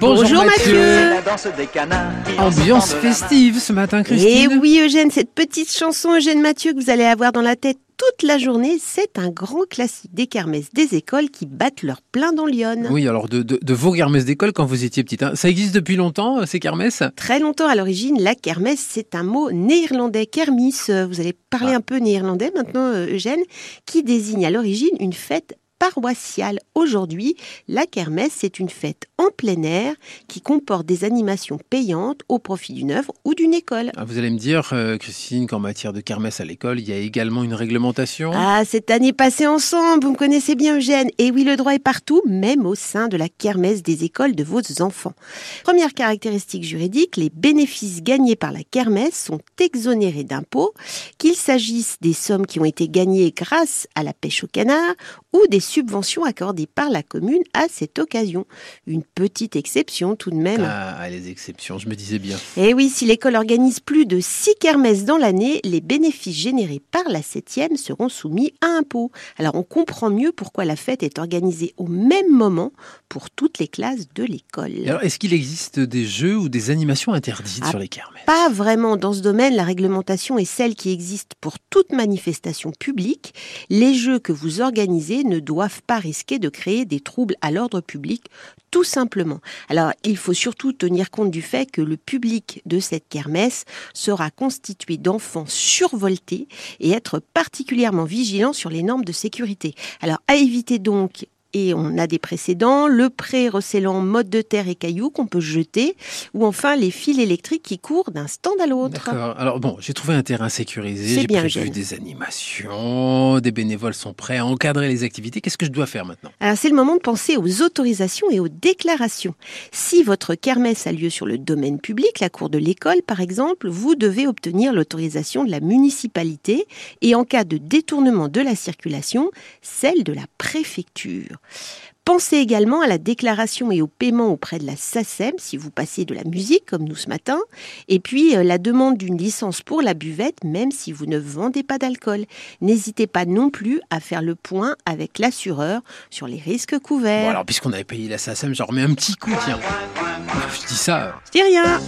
Bonjour, Mathieu. La danse des canards qui Ambiance festive ce matin, Et Christine. Eh oui, Eugène, cette petite chanson Eugène Mathieu que vous allez avoir dans la tête toute la journée, c'est un grand classique des kermesses des écoles qui battent leur plein dans Lyon. Oui, alors de, de, de vos kermesses d'école quand vous étiez petite. hein. Ça existe depuis longtemps, euh, ces kermesses? Très longtemps à l'origine, la kermesse, c'est un mot néerlandais, kermis. euh, Vous allez parler Ah. un peu néerlandais maintenant, euh, Eugène, qui désigne à l'origine une fête paroissiale. Aujourd'hui, la kermesse, c'est une fête en plein air qui comporte des animations payantes au profit d'une œuvre ou d'une école. Ah, Vous allez me dire, euh, Christine, qu'en matière de kermesse à l'école, il y a également une réglementation? Ah, cette année passée ensemble, vous me connaissez bien Eugène. Et oui, le droit est partout, même au sein de la kermesse des écoles de vos enfants. Première caractéristique juridique, les bénéfices gagnés par la kermesse sont exonérés d'impôts, qu'il s'agisse des sommes qui ont été gagnées grâce à la pêche au canard ou des subventions accordées par la commune à cette occasion. Une petite exception tout de même. Ah, les exceptions, je me disais bien. Et oui, si l'école organise plus de 6 kermesses dans l'année, les bénéfices générés par la septième seront soumis à impôt. Alors on comprend mieux pourquoi la fête est organisée au même moment pour toutes les classes de l'école. Alors, est-ce qu'il existe des jeux ou des animations interdites Ah, sur les kermesses? Pas vraiment dans ce domaine, la réglementation est celle qui existe pour toute manifestation publique. Les jeux que vous organisez ne doivent pas risquer de créer des troubles à l'ordre public, tout simplement. Alors, il faut surtout tenir compte du fait que le public de cette kermesse sera constitué d'enfants survoltés et être particulièrement vigilant sur les normes de sécurité. Alors, à éviter donc et on a des précédents, le pré recélant mode de terre et cailloux qu'on peut jeter, ou enfin les fils électriques qui courent d'un stand à l'autre. D'accord. Alors bon, j'ai trouvé un terrain sécurisé, j'ai bien, prévu des animations, des bénévoles sont prêts à encadrer les activités. Qu'est-ce que je dois faire maintenant? Alors c'est le moment de penser aux autorisations et aux déclarations. Si votre kermesse a lieu sur le domaine public, la cour de l'école par exemple, vous devez obtenir l'autorisation de la municipalité et en cas de détournement de la circulation, celle de la préfecture. Pensez également à la déclaration et au paiement auprès de la SACEM si vous passez de la musique comme nous ce matin, et puis euh, la demande d'une licence pour la buvette même si vous ne vendez pas d'alcool. N'hésitez pas non plus à faire le point avec l'assureur sur les risques Bon couverts. alors, puisqu'on avait payé la SACEM, j'en remets un petit coup, tiens. Je dis ça, euh, Je dis rien.